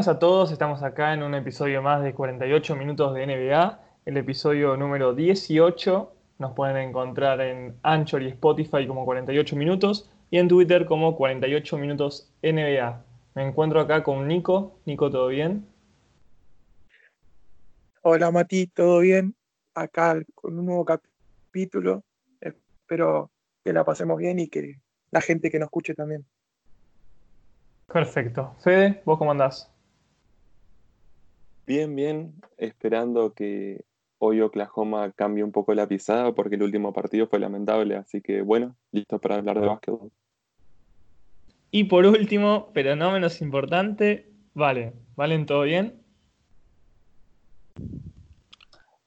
buenas a todos, estamos acá en un episodio más de 48 minutos de NBA, el episodio número 18. Nos pueden encontrar en Anchor y Spotify como 48 minutos y en Twitter como 48 minutos NBA. Me encuentro acá con Nico. Nico, ¿todo bien? Hola Mati, ¿todo bien? Acá con un nuevo capítulo. Espero que la pasemos bien y que la gente que nos escuche también. Perfecto. Fede, ¿vos cómo andás? Bien, bien. Esperando que hoy Oklahoma cambie un poco la pisada porque el último partido fue lamentable. Así que bueno, listo para hablar de básquetbol. Y por último, pero no menos importante, Vale. ¿Valen todo bien?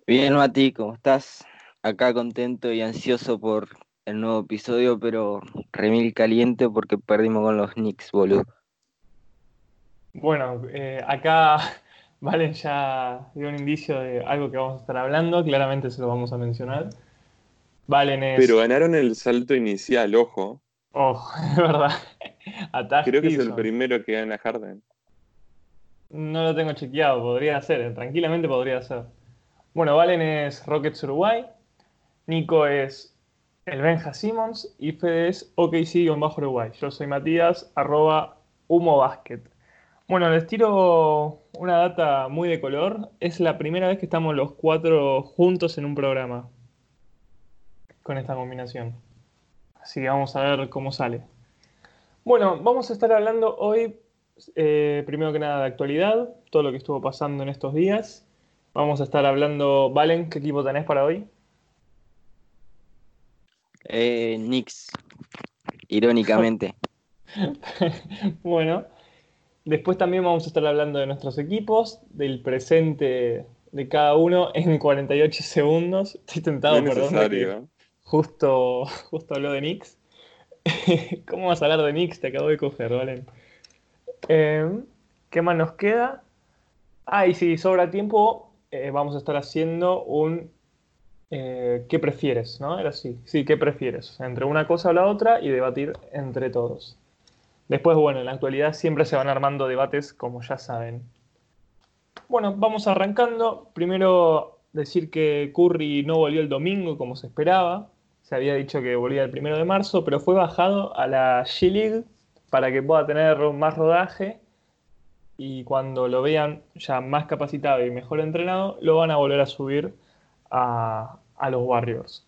Bien, Mati, ¿cómo estás? Acá contento y ansioso por el nuevo episodio, pero remil caliente porque perdimos con los Knicks, boludo. Bueno, eh, acá Valen ya dio un indicio de algo que vamos a estar hablando, claramente se lo vamos a mencionar. Valen es... Pero ganaron el salto inicial, ojo. Ojo, es verdad. Creo que es el primero que gana Harden. No lo tengo chequeado, podría ser, eh, tranquilamente podría ser. Bueno, Valen es Rockets Uruguay, Nico es el Benja Simmons y Fede es OKC-Uruguay. Yo soy Matías, arroba Humo Basket. Bueno, les tiro una data muy de color. Es la primera vez que estamos los cuatro juntos en un programa con esta combinación. Así que vamos a ver cómo sale. Bueno, vamos a estar hablando hoy, eh, primero que nada, de actualidad, todo lo que estuvo pasando en estos días. Vamos a estar hablando, Valen, ¿qué equipo tenés para hoy? Eh, Knicks, irónicamente. bueno, Después también vamos a estar hablando de nuestros equipos, del presente de cada uno en 48 segundos. Estoy tentado, perdón. Justo, justo habló de Knicks. ¿Cómo vas a hablar de Knicks? Te acabo de coger, ¿vale? Em, ¿Qué más nos queda? Ah, y si sobra tiempo, eh, vamos a estar haciendo un eh, ¿qué prefieres? ¿No? Era así. Sí, ¿qué prefieres? Entre una cosa o la otra y debatir entre todos. Después, bueno, en la actualidad siempre se van armando debates, como ya saben. Bueno, vamos arrancando. Primero decir que Curry no volvió el domingo como se esperaba. Se había dicho que volvía el primero de marzo, pero fue bajado a la G-League para que pueda tener más rodaje. Y cuando lo vean ya más capacitado y mejor entrenado, lo van a volver a subir a, a los Warriors.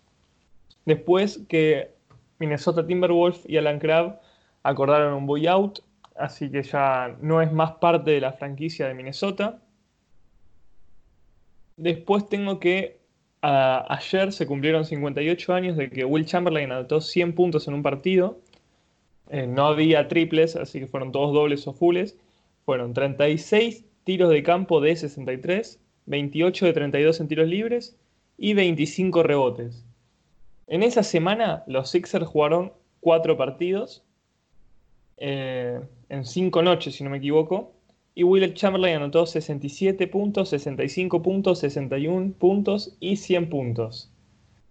Después que Minnesota Timberwolves y Alan Crabb acordaron un buyout, así que ya no es más parte de la franquicia de Minnesota. Después tengo que ayer se cumplieron 58 años de que Will Chamberlain anotó 100 puntos en un partido. Eh, no había triples, así que fueron todos dobles o fulles. Fueron 36 tiros de campo de 63, 28 de 32 en tiros libres y 25 rebotes. En esa semana los Sixers jugaron 4 partidos eh, en cinco noches, si no me equivoco. Y Will Chamberlain anotó 67 puntos, 65 puntos, 61 puntos y 100 puntos.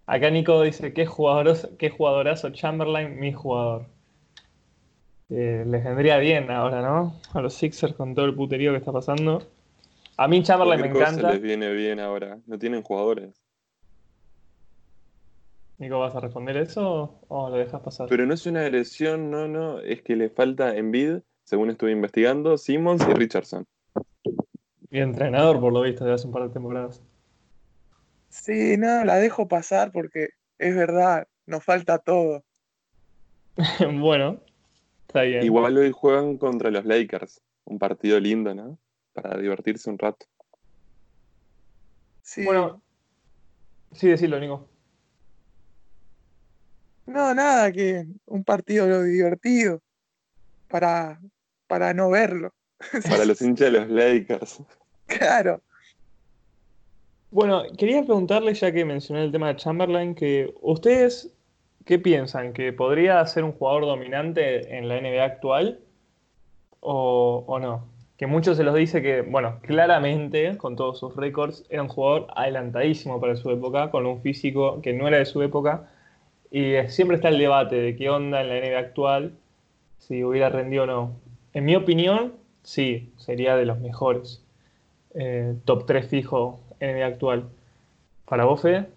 Acá Nico dice, qué, jugadorazo, qué jugadorazo Chamberlain, mi jugador. Eh, les vendría bien ahora, ¿no? A los Sixers con todo el puterío que está pasando. A mí Chamberlain me encanta. les viene bien ahora. No tienen jugadores. Nico, ¿vas a responder eso o lo dejas pasar? Pero no es una agresión, no, no, es que le falta Envid, según estuve investigando, Simmons y Richardson. Y entrenador, por lo visto, de hace un par de temporadas. Sí, no, la dejo pasar porque es verdad, nos falta todo. bueno, está bien. Igual hoy juegan contra los Lakers, un partido lindo, ¿no? Para divertirse un rato. Sí. Bueno, sí, decirlo, Nico. No, nada, que un partido divertido para, para no verlo. Para los hinchas de los Lakers. Claro. Bueno, quería preguntarle, ya que mencioné el tema de Chamberlain, que ustedes, ¿qué piensan? ¿Que podría ser un jugador dominante en la NBA actual? ¿O, o no? Que muchos se los dice que, bueno, claramente, con todos sus récords, era un jugador adelantadísimo para su época, con un físico que no era de su época y siempre está el debate de qué onda en la NBA actual, si hubiera rendido o no. En mi opinión, sí, sería de los mejores. Eh, top 3 fijo el actual. ¿Para vos, Fede?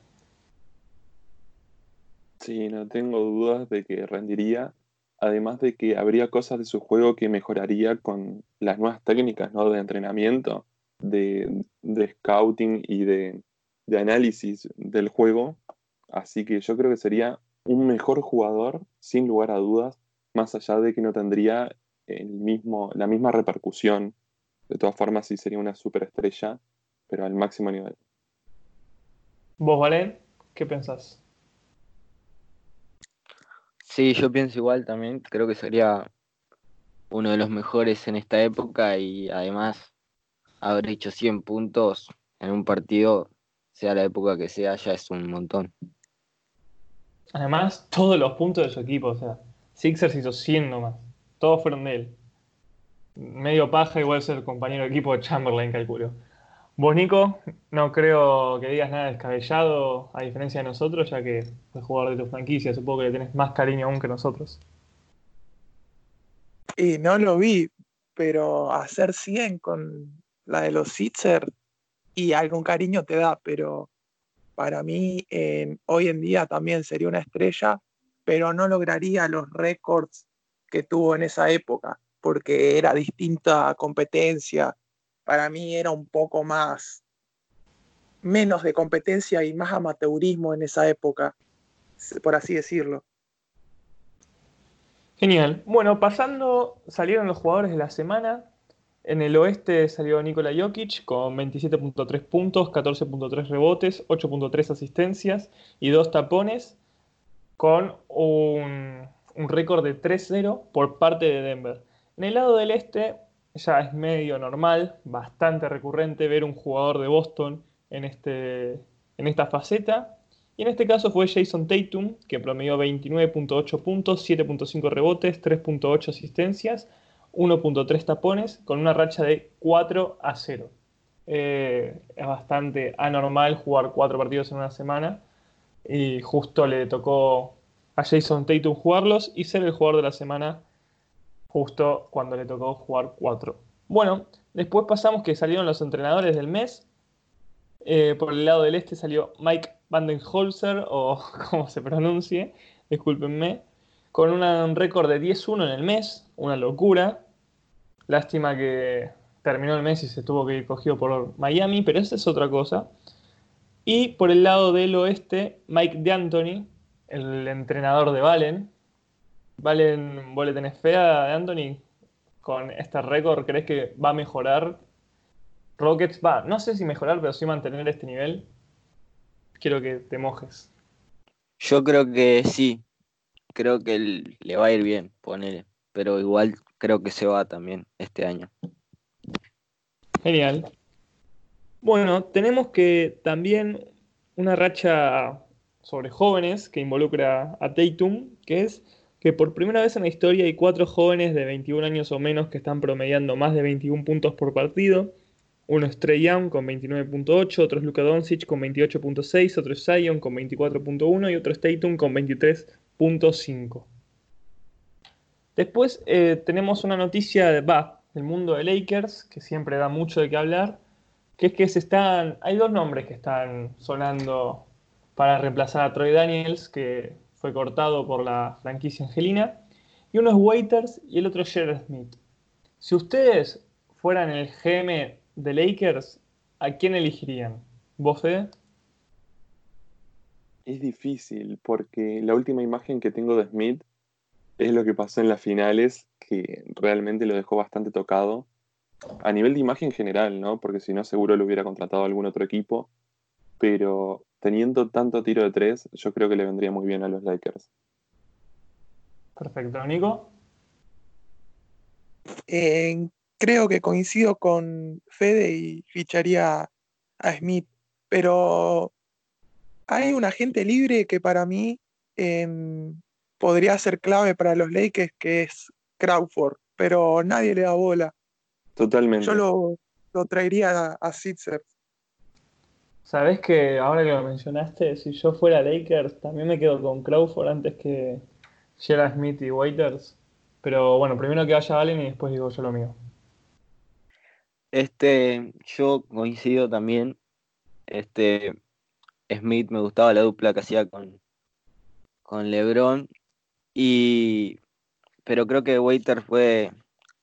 Sí, no tengo dudas de que rendiría. Además de que habría cosas de su juego que mejoraría con las nuevas técnicas ¿no? de entrenamiento, de, scouting y de análisis del juego. Así que yo creo que sería un mejor jugador, sin lugar a dudas, más allá de que no tendría el mismo, la misma repercusión. De todas formas, sí sería una superestrella, pero al máximo nivel. ¿Vos, Valen? ¿Qué pensás? Sí, yo pienso igual también. Creo que sería uno de los mejores en esta época y además haber hecho 100 puntos en un partido, sea la época que sea, ya es un montón. Además, todos los puntos de su equipo, o sea, Sixers hizo 100 nomás. Todos fueron de él. Medio paja, igual ser compañero de equipo de Chamberlain, calculo. Vos, Nico, no creo que digas nada descabellado, a diferencia de nosotros, ya que es jugador de tu franquicia. Supongo que le tenés más cariño aún que nosotros. Y no lo vi, pero hacer 100 con la de los Sixers y algún cariño te da, pero para mí hoy en día también sería una estrella, pero no lograría los récords que tuvo en esa época, porque era distinta competencia. Para mí era un poco más, menos de competencia y más amateurismo en esa época, por así decirlo. Genial. Bueno, pasando, salieron los jugadores de la semana. En el oeste salió Nikola Jokic con 27.3 puntos, 14.3 rebotes, 8.3 asistencias y 2 tapones, con un, récord de 3-0 por parte de Denver. En el lado del este ya es medio normal, bastante recurrente ver un jugador de Boston en, este, en esta faceta. Y en este caso fue Jason Tatum, que promedió 29.8 puntos, 7.5 rebotes, 3.8 asistencias 1.3 tapones con una racha de 4 a 0. Eh, es bastante anormal jugar 4 partidos en una semana y justo le tocó a Jason Tatum jugarlos y ser el jugador de la semana justo cuando le tocó jugar 4. Bueno, después pasamos que salieron los entrenadores del mes. Eh, por el lado del este salió Mike Vandenholzer, o como se pronuncie, discúlpenme, con un récord de 10-1 en el mes, una locura. Lástima que terminó el mes y se tuvo que ir cogido por Miami, pero esa es otra cosa. Y por el lado del oeste, Mike D'Antoni, el entrenador de Valen. Valen, ¿vos le tenés fea de Anthony? Con este récord, ¿crees que va a mejorar? Rockets va, no sé si mejorar, pero sí mantener este nivel. Quiero que te mojes. Yo creo que sí, creo que le va a ir bien, ponele. Pero igual creo que se va también este año. Genial. Bueno, tenemos que también una racha sobre jóvenes que involucra a Tatum, que es que por primera vez en la historia hay cuatro jóvenes de 21 años o menos que están promediando más de 21 puntos por partido. Uno es Trey Young con 29.8, otro es Luka Doncic con 28.6, otro es Zion con 24.1 y otro es Tatum con 23 5. Después eh, tenemos una noticia de, va, del mundo de Lakers, que siempre da mucho de qué hablar, que es que se están, hay dos nombres que están sonando para reemplazar a Troy Daniels, que fue cortado por la franquicia angelina, y uno es Waiters y el otro es Jared Smith. Si ustedes fueran el GM de Lakers, ¿a quién elegirían? ¿Vos, Fede? Es difícil porque la última imagen que tengo de Smith es lo que pasó en las finales, que realmente lo dejó bastante tocado. A nivel de imagen general, ¿no? Porque si no, seguro lo hubiera contratado algún otro equipo. Pero teniendo tanto tiro de tres, yo creo que le vendría muy bien a los Lakers. Perfecto, Nico. Eh, creo que coincido con Fede y ficharía a Smith, pero hay un agente libre que para mí em, podría ser clave para los Lakers, que es Crawford, pero nadie le da bola. Totalmente. Yo lo, traería a, a Sitzer. Sabes que ahora que lo mencionaste, si yo fuera Lakers, también me quedo con Crawford antes que Gerald Smith y Waiters. Pero bueno, primero que vaya Allen y después digo yo lo mío. Este, yo coincido también. Este, Smith me gustaba la dupla que hacía con, con LeBron. Y, pero creo que Waiter fue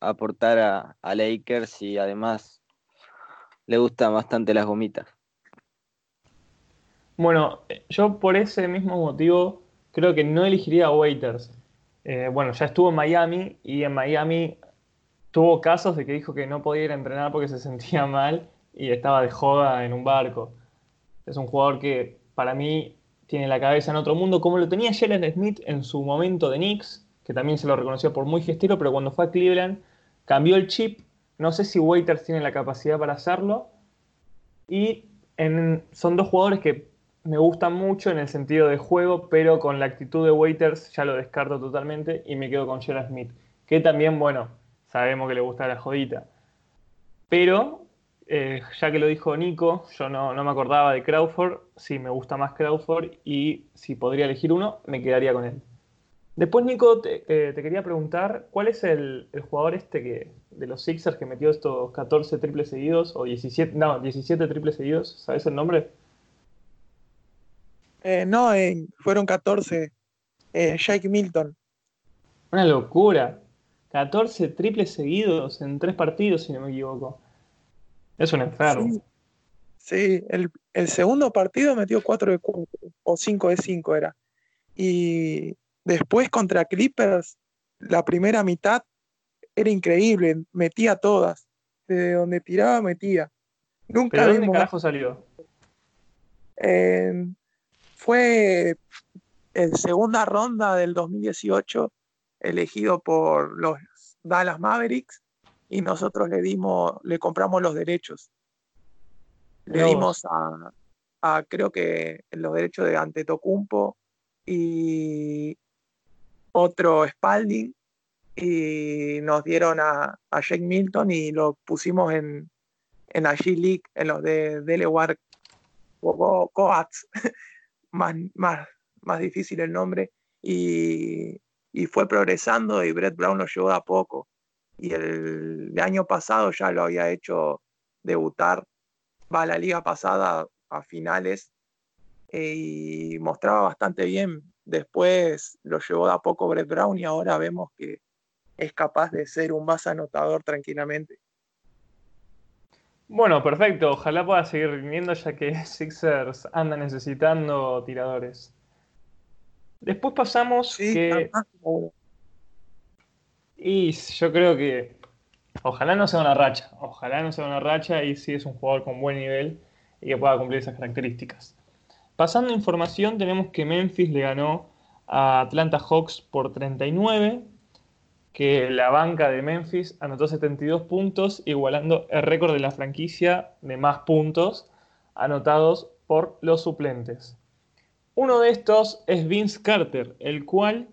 aportar a, a Lakers y además le gustan bastante las gomitas. Bueno, yo por ese mismo motivo creo que no elegiría a Waiters. Eh, bueno, ya estuvo en Miami y en Miami tuvo casos de que dijo que no podía ir a entrenar porque se sentía mal y estaba de joda en un barco. Es un jugador que para mí tiene la cabeza en otro mundo, como lo tenía Jalen Smith en su momento de Knicks, que también se lo reconoció por muy gestero, pero cuando fue a Cleveland cambió el chip. No sé si Waiters tiene la capacidad para hacerlo. Y son dos jugadores que me gustan mucho en el sentido de juego, pero con la actitud de Waiters ya lo descarto totalmente y me quedo con Jalen Smith, que también, bueno, sabemos que le gusta la jodita. Pero, eh, ya que lo dijo Nico, yo no, me acordaba de Crawford, sí me gusta más Crawford y si podría elegir uno, me quedaría con él. Después, Nico, te, eh, quería preguntar, ¿cuál es el, jugador este que de los Sixers que metió estos 14 triples seguidos, o 17, no, 17 triples seguidos? ¿Sabes el nombre? Eh, no, fueron 14. Eh, Jake Milton. Una locura. 14 triples seguidos en tres partidos, si no me equivoco. Es un enfermo. Sí, el, segundo partido metió 4 de 4, o 5 de 5 era. Y después contra Clippers, la primera mitad era increíble, metía todas. De donde tiraba, metía. Nunca ¿De dónde carajo salió? fue en segunda ronda del 2018 elegido por los Dallas Mavericks y nosotros le dimos, le compramos los derechos. Le dimos a, creo que los derechos de Antetokounmpo y otro Spalding y nos dieron a, a Jake Milton y lo pusimos en, en la G-League, en los de Delaware Coats. más, más, más difícil el nombre, y, fue progresando y Brett Brown lo llevó a poco. Y el, año pasado ya lo había hecho debutar, va a la liga pasada a finales eh, y mostraba bastante bien. Después lo llevó a poco Brett Brown y ahora vemos que es capaz de ser un más anotador tranquilamente. Bueno, perfecto. Ojalá pueda seguir rindiendo ya que Sixers anda necesitando tiradores. Después pasamos que... Y yo creo que ojalá no sea una racha. Ojalá no sea una racha y sí es un jugador con buen nivel y que pueda cumplir esas características. Pasando información, tenemos que Memphis le ganó a Atlanta Hawks por 39 que la banca de Memphis anotó 72 puntos, igualando el récord de la franquicia de más puntos anotados por los suplentes. Uno de estos es Vince Carter, el cual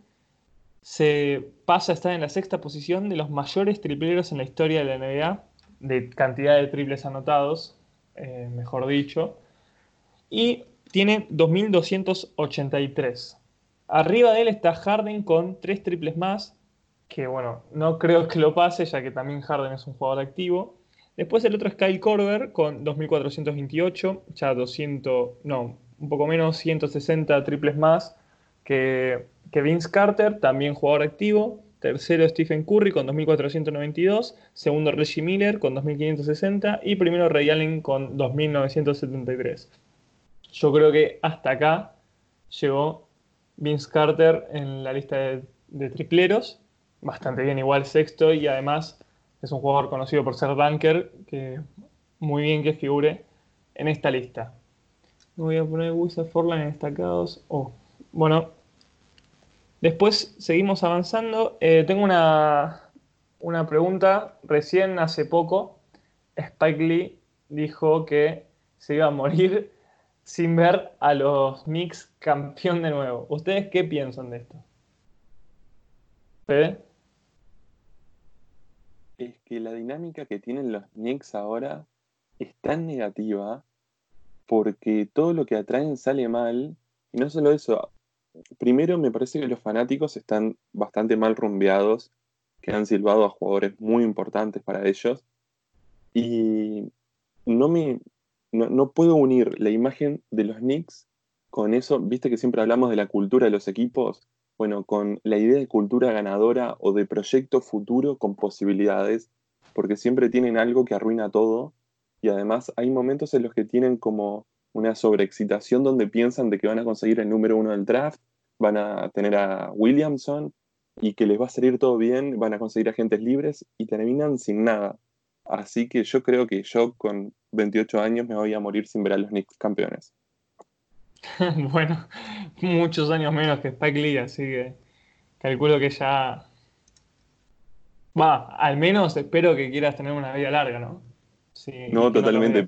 se pasa a estar en la sexta posición de los mayores tripleros en la historia de la NBA, de cantidad de triples anotados, eh, mejor dicho, y tiene 2.283. Arriba de él está Harden con tres triples más, que bueno, no creo que lo pase, ya que también Harden es un jugador activo. Después el otro es Kyle Korver con 2428, ya 200, no, un poco menos, 160 triples más que, que Vince Carter, también jugador activo. Tercero Stephen Curry con 2492, segundo Reggie Miller con 2560 y primero Ray Allen con 2973. Yo creo que hasta acá llegó Vince Carter en la lista de, tripleros bastante bien igual sexto y además es un jugador conocido por ser dunker, que muy bien que figure en esta lista. voy a poner Wizard Forlan en destacados. Oh, bueno, después seguimos avanzando. Eh, tengo una, una pregunta. Recién hace poco, Spike Lee dijo que se iba a morir sin ver a los Knicks campeón de nuevo. ¿Ustedes qué piensan de esto? ¿Fede? es que la dinámica que tienen los Knicks ahora es tan negativa porque todo lo que atraen sale mal. Y no solo eso, primero me parece que los fanáticos están bastante mal rumbeados, que han silbado a jugadores muy importantes para ellos. Y no me no, puedo unir la imagen de los Knicks con eso, viste que siempre hablamos de la cultura de los equipos, bueno, con la idea de cultura ganadora o de proyecto futuro con posibilidades, porque siempre tienen algo que arruina todo. Y además hay momentos en los que tienen como una sobreexcitación donde piensan de que van a conseguir el número uno del draft, van a tener a Williamson y que les va a salir todo bien, van a conseguir agentes libres y terminan sin nada. Así que yo creo que yo con 28 años me voy a morir sin ver a los Knicks campeones. bueno, muchos años menos que Spike Lee, así que calculo que ya... Va, al menos espero que quieras tener una vida larga, ¿no? no, totalmente.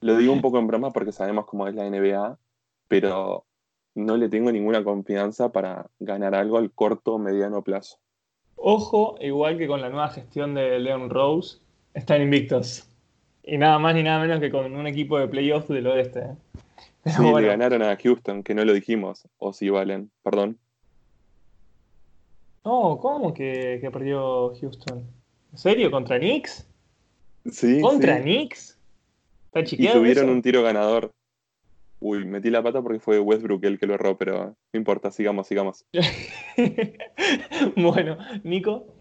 Lo, digo un poco en broma porque sabemos cómo es la NBA, pero no le tengo ninguna confianza para ganar algo al corto o mediano plazo. Ojo, igual que con la nueva gestión de Leon Rose, están invictos. Y nada más ni nada menos que con un equipo de playoffs del oeste. ¿eh? sí, le ganaron a Houston, que no lo dijimos. O si valen, perdón. No, ¿cómo que, perdió Houston? ¿En serio? ¿Contra Knicks? Sí. ¿Contra Knicks? ¿Está y tuvieron un tiro ganador. Uy, metí la pata porque fue Westbrook el que lo erró, pero no importa, sigamos, sigamos. bueno, Nico,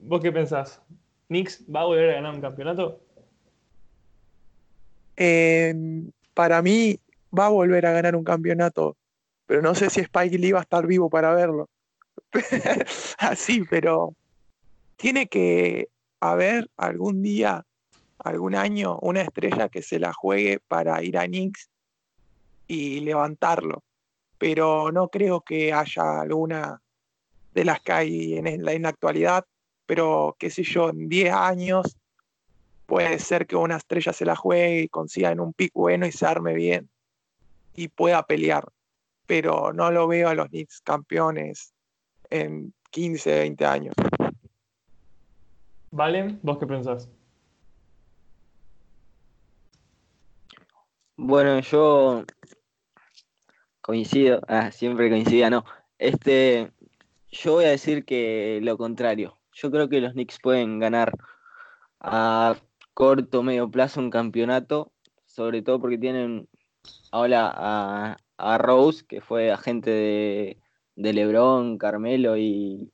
¿vos qué pensás? ¿Knicks va a volver a ganar un campeonato? Em, para mí va a volver a ganar un campeonato, pero no sé si Spike Lee va a estar vivo para verlo. Así, pero tiene que haber algún día, algún año, una estrella que se la juegue para ir a Knicks y levantarlo. Pero no creo que haya alguna de las que hay en la, en la actualidad pero qué sé yo, en 10 años puede ser que una estrella se la juegue y consiga en un pick bueno y se arme bien y pueda pelear. Pero no lo veo a los Knicks campeones en 15, 20 años. Vale, ¿vos qué pensás? Bueno, yo coincido, ah, siempre coincidía, no. Este, yo voy a decir que lo contrario yo creo que los Knicks pueden ganar a corto, medio plazo un campeonato, sobre todo porque tienen ahora a, Rose, que fue agente de, LeBron, Carmelo y,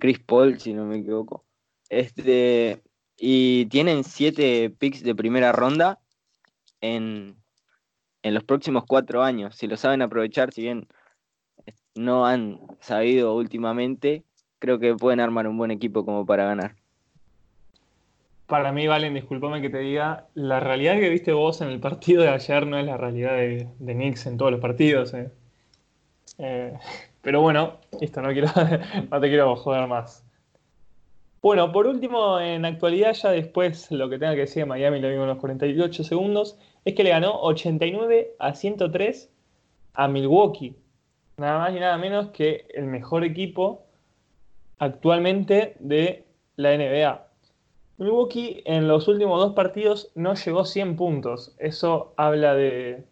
Chris Paul, si no me equivoco. Este, y tienen siete picks de primera ronda en, en los próximos cuatro años. Si lo saben aprovechar, si bien no han sabido últimamente, creo que pueden armar un buen equipo como para ganar. Para mí, Valen, discúlpame que te diga, la realidad que viste vos en el partido de ayer no es la realidad de, Knicks en todos los partidos. Eh. Eh, pero bueno, esto no, quiero, no te quiero joder más. Bueno, por último, en actualidad, ya después lo que tenga que decir de Miami, lo vimos en los 48 segundos, es que le ganó 89 a 103 a Milwaukee. Nada más y nada menos que el mejor equipo actualmente de la NBA. Milwaukee en los últimos dos partidos no llegó a 100 puntos. Eso habla de,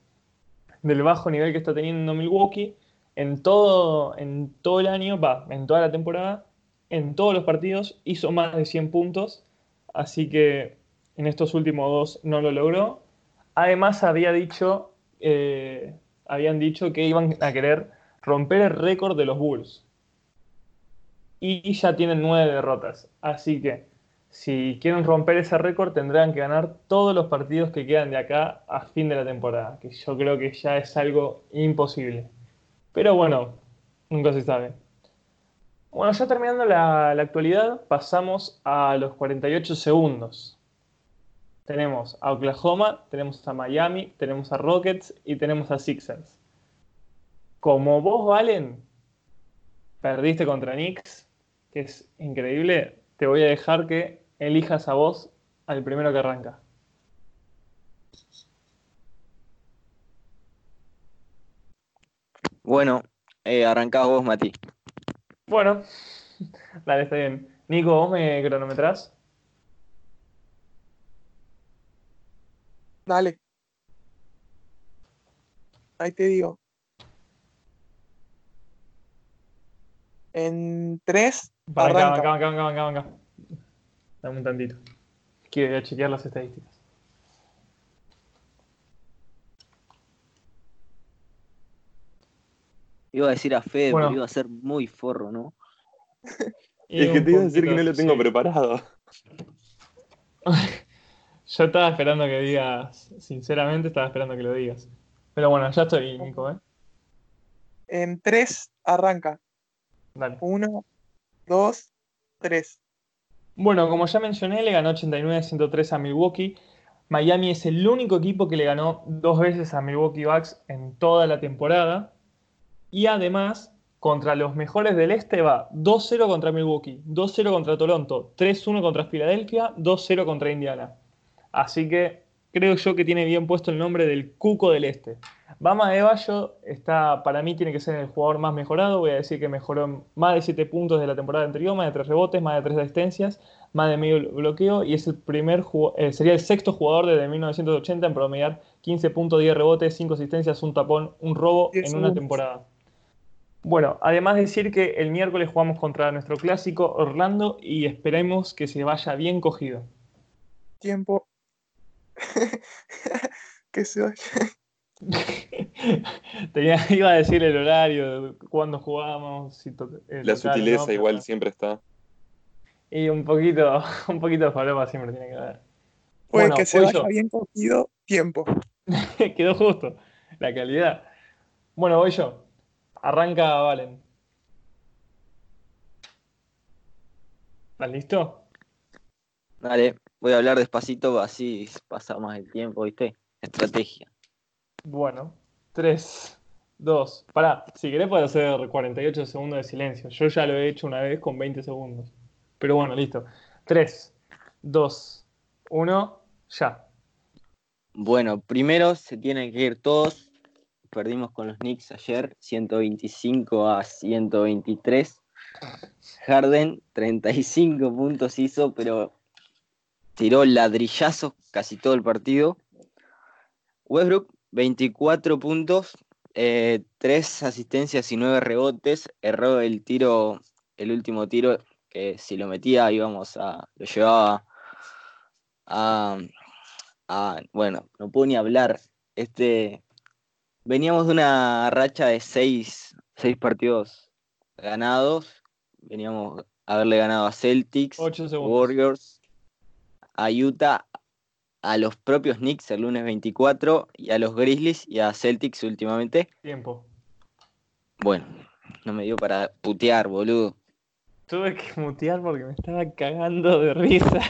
del bajo nivel que está teniendo Milwaukee. En todo, en todo el año, va, en toda la temporada, en todos los partidos hizo más de 100 puntos. Así que en estos últimos dos no lo logró. Además había dicho, eh, habían dicho que iban a querer romper el récord de los Bulls y ya tienen nueve derrotas. Así que si quieren romper ese récord tendrán que ganar todos los partidos que quedan de acá a fin de la temporada, que yo creo que ya es algo imposible. Pero bueno, nunca se sabe. Bueno, ya terminando la, actualidad, pasamos a los 48 segundos. Tenemos a Oklahoma, tenemos a Miami, tenemos a Rockets y tenemos a Sixers. Como vos, Valen, perdiste contra Knicks, que es increíble, te voy a dejar que elijas a vos al primero que arranca. Bueno, eh, vos, Mati. Bueno, dale, está bien. Nico, ¿vos me cronometrás? Dale. Ahí te digo. En tres, Para acá, acá, acá, acá, acá, Dame un tantito. Quiero chequear las estadísticas. Iba a decir a Fede, pero iba a ser muy forro, ¿no? es que te iba a decir que no lo tengo preparado. Yo estaba esperando que digas, sinceramente estaba esperando que lo digas. Pero bueno, ya estoy, Nico, ¿eh? En tres, arranca. Dale. Uno, dos, tres. Bueno, como ya mencioné, le ganó 89-103 a Milwaukee. Miami es el único equipo que le ganó dos veces a Milwaukee Bucks en toda la temporada. Y además, contra los mejores del este va 2-0 contra Milwaukee, 2-0 contra Toronto, 3-1 contra Filadelfia, 2-0 contra Indiana. Así que creo yo que tiene bien puesto el nombre del Cuco del Este. Bama de Bayo está, para mí tiene que ser el jugador más mejorado. Voy a decir que mejoró más de 7 puntos de la temporada anterior, más de 3 rebotes, más de 3 asistencias, más de medio bloqueo y es el primer eh, sería el sexto jugador desde 1980 en promediar 15 puntos, 10 rebotes, 5 asistencias, un tapón, un robo en una temporada. Bueno, además de decir que el miércoles jugamos contra nuestro clásico Orlando y esperemos que se vaya bien cogido. Tiempo. que se vaya. iba a decir el horario, cuándo jugábamos. La sutileza igual siempre está. Y un poquito, un poquito de falopa siempre tiene que haber. Puede que se vaya bien cogido, tiempo. Quedó justo, la calidad. Bueno, voy yo. Arranca Valen. ¿Estás listo? Dale, voy a hablar despacito, así pasa más el tiempo, ¿viste? Estrategia. Bueno, 3, 2. Pará, si querés puedo hacer 48 segundos de silencio. Yo ya lo he hecho una vez con 20 segundos. Pero bueno, listo. 3, 2, 1, ya. Bueno, primero se tienen que ir todos perdimos con los Knicks ayer, 125 a 123. Harden, 35 puntos hizo, pero tiró ladrillazos casi todo el partido. Westbrook, 24 puntos, 3 eh, asistencias y 9 rebotes. Erró el tiro, el último tiro, que si lo metía íbamos a. lo llevaba a. a bueno, no puedo ni hablar. Este Veníamos de una racha de seis, partidos ganados. Veníamos a haberle ganado a Celtics, Warriors, a Utah, a los propios Knicks el lunes 24 y a los Grizzlies y a Celtics últimamente. Tiempo. Bueno, no me dio para putear, boludo. Tuve que mutear porque me estaba cagando de risa.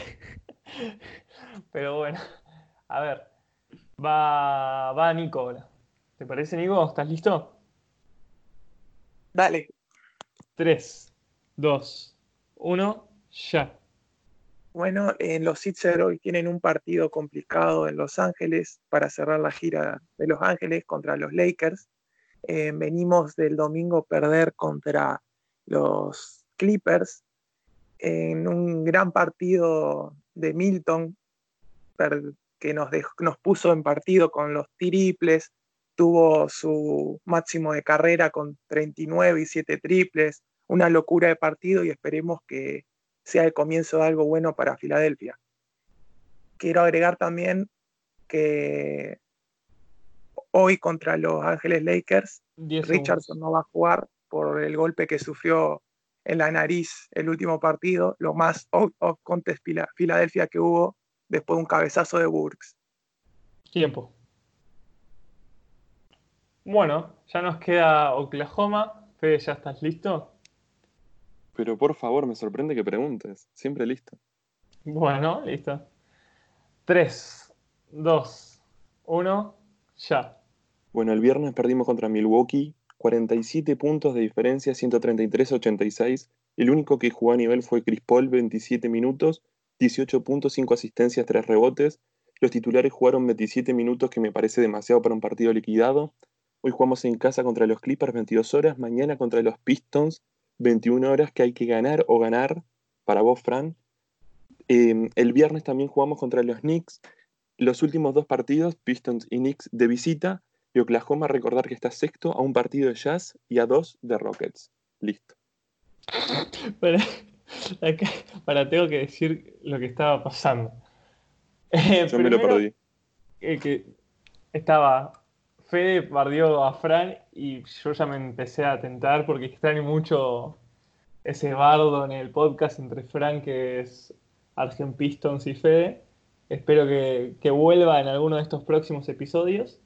Pero bueno, a ver, va, va Nico ahora. ¿Te parece, Nico? ¿Estás listo? Dale. 3, 2, 1, ya. Bueno, en los Sixers hoy tienen un partido complicado en Los Ángeles para cerrar la gira de Los Ángeles contra los Lakers. Eh, venimos del domingo perder contra los Clippers en un gran partido de Milton que nos, nos puso en partido con los triples, tuvo su máximo de carrera con 39 y 7 triples, una locura de partido y esperemos que sea el comienzo de algo bueno para Filadelfia. Quiero agregar también que hoy contra los Ángeles Lakers, Richardson no va a jugar por el golpe que sufrió en la nariz el último partido, lo más off, contest Filadelfia que hubo después de un cabezazo de Burks. Tiempo. Bueno, ya nos queda Oklahoma. Fede, ¿ya estás listo? Pero por favor, me sorprende que preguntes. Siempre listo. Bueno, listo. 3, 2, 1, ya. Bueno, el viernes perdimos contra Milwaukee. 47 puntos de diferencia, 133-86. El único que jugó a nivel fue Chris Paul, 27 minutos, 18 puntos, 5 asistencias, 3 rebotes. Los titulares jugaron 27 minutos, que me parece demasiado para un partido liquidado. Hoy jugamos en casa contra los Clippers 22 horas, mañana contra los Pistons 21 horas que hay que ganar o ganar para vos, Fran. Em, el viernes también jugamos contra los Knicks. Los últimos dos partidos, Pistons y Knicks de visita. Y Oklahoma, recordar que está sexto a un partido de Jazz y a dos de Rockets. Listo. Para, tengo que decir lo que estaba pasando. Yo me lo perdí. que estaba Fede bardió a Fran y yo ya me empecé a tentar porque extraño mucho ese bardo en el podcast entre Fran, que es Argent Pistons y Fede. Espero que, vuelva en alguno de estos próximos episodios,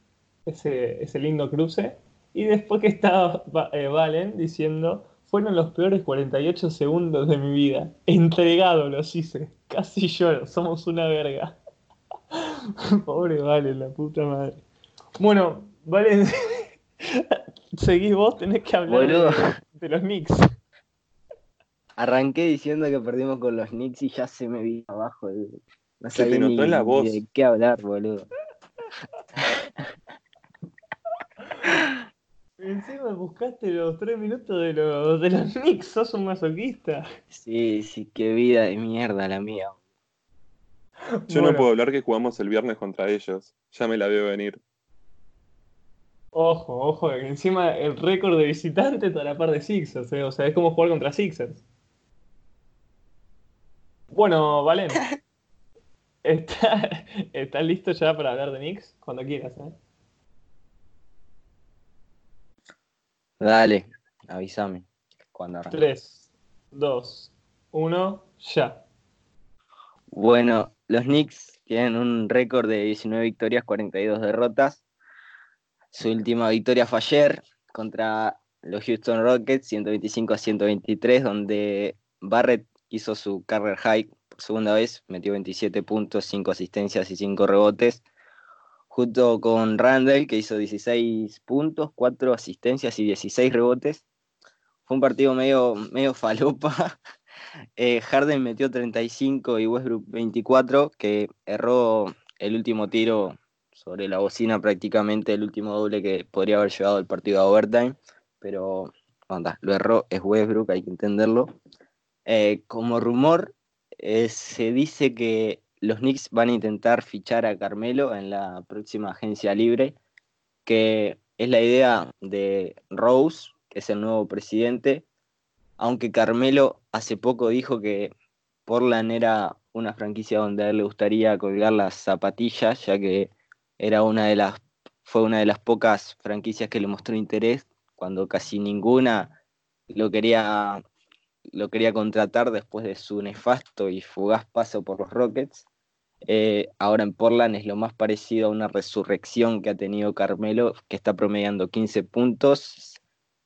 ese, ese lindo cruce. Y después que estaba eh, Valen diciendo, fueron los peores 48 segundos de mi vida. Entregado los hice. Casi lloro, somos una verga. Pobre Valen, la puta madre. Bueno, Valen, seguís vos, tenés que hablar de, los Knicks. Arranqué diciendo que perdimos con los Knicks y ya se me vino abajo. No se te notó en la voz. de qué hablar, boludo. Encima buscaste los tres minutos de los, de los Knicks, sos un masoquista. Sí, sí, qué vida de mierda la mía. Yo no puedo hablar que jugamos el viernes contra ellos. Ya me la veo venir. Ojo, ojo, que encima el récord de visitantes está a la par de Sixers, eh, o sea, es como jugar contra Sixers. Bueno, Valen, ¿estás listo ya para hablar de Knicks? Cuando quieras, ¿eh? Dale, avísame cuando 3, 2, 1, ya. Bueno, los Knicks tienen un récord de 19 victorias, 42 derrotas. Su última victoria fue ayer contra los Houston Rockets, 125 a 123, donde Barrett hizo su career high por segunda vez, metió 27 puntos, 5 asistencias y 5 rebotes junto con Randall, que hizo 16 puntos, 4 asistencias y 16 rebotes. Fue un partido medio, medio falopa. Eh, Harden metió 35 y Westbrook 24, que erró el último tiro sobre la bocina prácticamente, el último doble que podría haber llevado el partido a overtime, pero anda, lo erró, es Westbrook, hay que entenderlo. Eh, como rumor, eh, se dice que los Knicks van a intentar fichar a Carmelo en la próxima agencia libre, que es la idea de Rose, que es el nuevo presidente, aunque Carmelo hace poco dijo que Portland era una franquicia donde a él le gustaría colgar las zapatillas, ya que era una de las, fue una de las pocas franquicias que le mostró interés, cuando casi ninguna lo quería, lo quería contratar después de su nefasto y fugaz paso por los Rockets. Eh, ahora en Portland es lo más parecido a una resurrección que ha tenido Carmelo, que está promediando 15 puntos,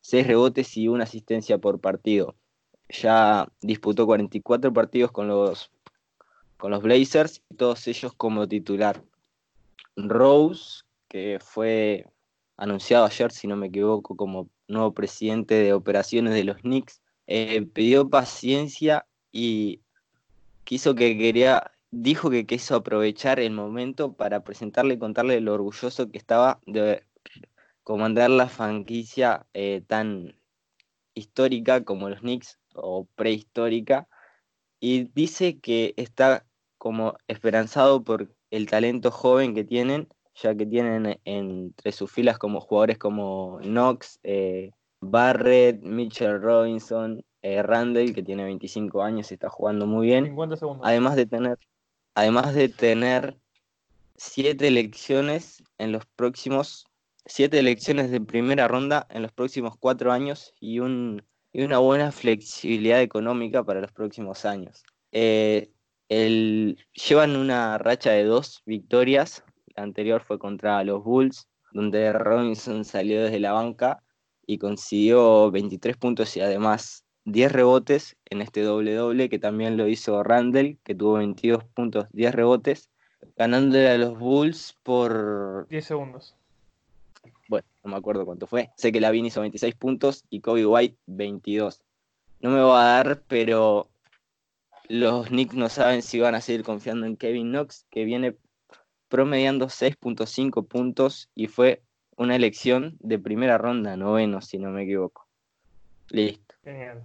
6 rebotes y una asistencia por partido. Ya disputó 44 partidos con los, con los Blazers, todos ellos como titular. Rose, que fue anunciado ayer, si no me equivoco, como nuevo presidente de operaciones de los Knicks, eh, pidió paciencia y quiso que quería dijo que quiso aprovechar el momento para presentarle y contarle lo orgulloso que estaba de comandar la franquicia eh, tan histórica como los Knicks o prehistórica. Y dice que está como esperanzado por el talento joven que tienen, ya que tienen entre sus filas como jugadores como Knox, eh, Barrett, Mitchell Robinson, eh, Randall, que tiene 25 años y está jugando muy bien. Además de tener además de tener siete elecciones en los próximos, siete elecciones de primera ronda en los próximos cuatro años y, un, una buena flexibilidad económica para los próximos años. Eh, llevan una racha de dos victorias, la anterior fue contra los Bulls, donde Robinson salió desde la banca y consiguió 23 puntos y además 10 rebotes en este doble doble, que también lo hizo Randall, que tuvo 22 puntos, 10 rebotes, ganándole a los Bulls por... 10 segundos. Bueno, no me acuerdo cuánto fue. Sé que Lavin hizo 26 puntos y Kobe White 22. No me va a dar, pero los Knicks no saben si van a seguir confiando en Kevin Knox, que viene promediando 6.5 puntos y fue una elección de primera ronda, noveno, si no me equivoco. Listo. Genial.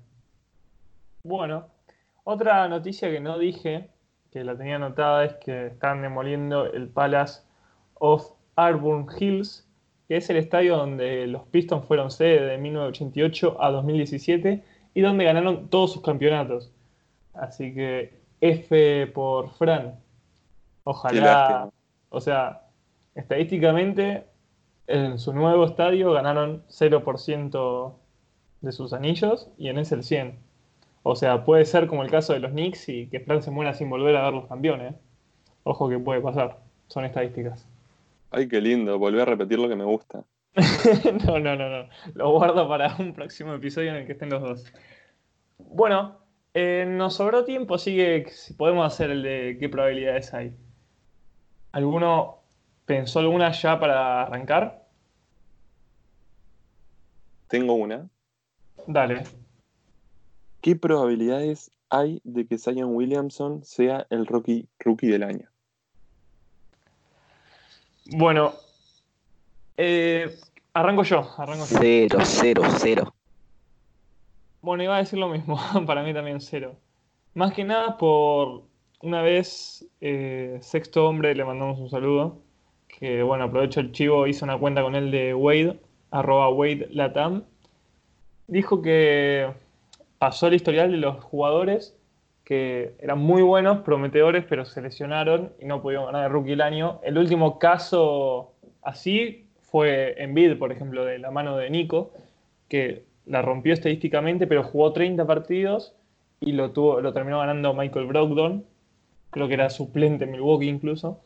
Bueno, otra noticia que no dije, que la tenía anotada, es que están demoliendo el Palace of Auburn Hills, que es el estadio donde los Pistons fueron sede de 1988 a 2017 y donde ganaron todos sus campeonatos. Así que F por Fran. Ojalá, o sea, estadísticamente En su nuevo estadio ganaron 0% de sus anillos y en ese el 100. O sea, puede ser como el caso de los Knicks y que Fran se muera sin volver a ver los campeones. Ojo que puede pasar, son estadísticas. Ay, qué lindo, volver a repetir lo que me gusta. no, no, no, no. Lo guardo para un próximo episodio en el que estén los dos. Bueno, eh, nos sobró tiempo, así que si podemos hacer el de qué probabilidades hay. ¿Alguno pensó alguna ya para arrancar? Tengo una. Dale. ¿Qué probabilidades hay de que Zion Williamson sea el rookie, rookie del año? Bueno, eh, arranco yo, arranco yo. Cero, cero, cero. Bueno, iba a decir lo mismo, para mí también cero. Más que nada por una vez, eh, Sexto Hombre, le mandamos un saludo, que bueno, aprovecho el chivo, hizo una cuenta con él de Wade, arroba Wade Latam. Dijo que pasó el historial de los jugadores que eran muy buenos, prometedores, pero se lesionaron y no pudieron ganar el rookie el año. El último caso así fue en Bid, por ejemplo, de la mano de Nico, que la rompió estadísticamente, pero jugó 30 partidos y lo, tuvo, lo terminó ganando Michael Brogdon, creo que era suplente en Milwaukee incluso.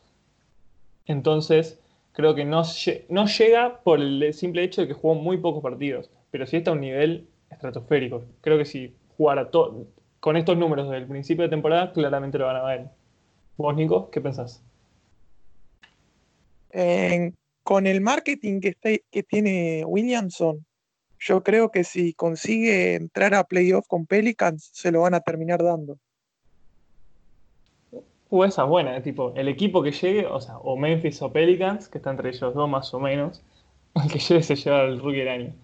Entonces, creo que no, no llega por el simple hecho de que jugó muy pocos partidos, pero sí está a un nivel estratosférico. Creo que si jugara todo con estos números desde el principio de temporada, claramente lo van a ver. ¿Vos, Nico, qué pensás? con el marketing que, está, que tiene Williamson, yo creo que si consigue entrar a playoff con Pelicans, se lo van a terminar dando. Uh, esa es buena, tipo, el equipo que llegue, o sea, o Memphis o Pelicans, que está entre ellos dos más o menos, el que llegue se lleva el rookie del año.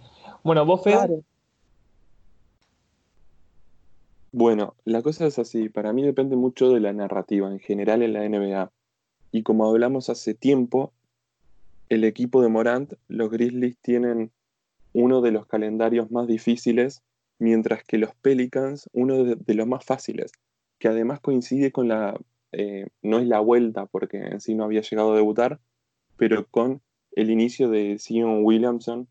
Bueno, vos, Fede. Bueno, la cosa es así, para mí depende mucho de la narrativa en general en la NBA. Y como hablamos hace tiempo, el equipo de Morant, los Grizzlies tienen uno de los calendarios más difíciles, mientras que los Pelicans uno de, los más fáciles, que además coincide con la, eh, no es la vuelta porque en sí no había llegado a debutar, pero con el inicio de Sion Williamson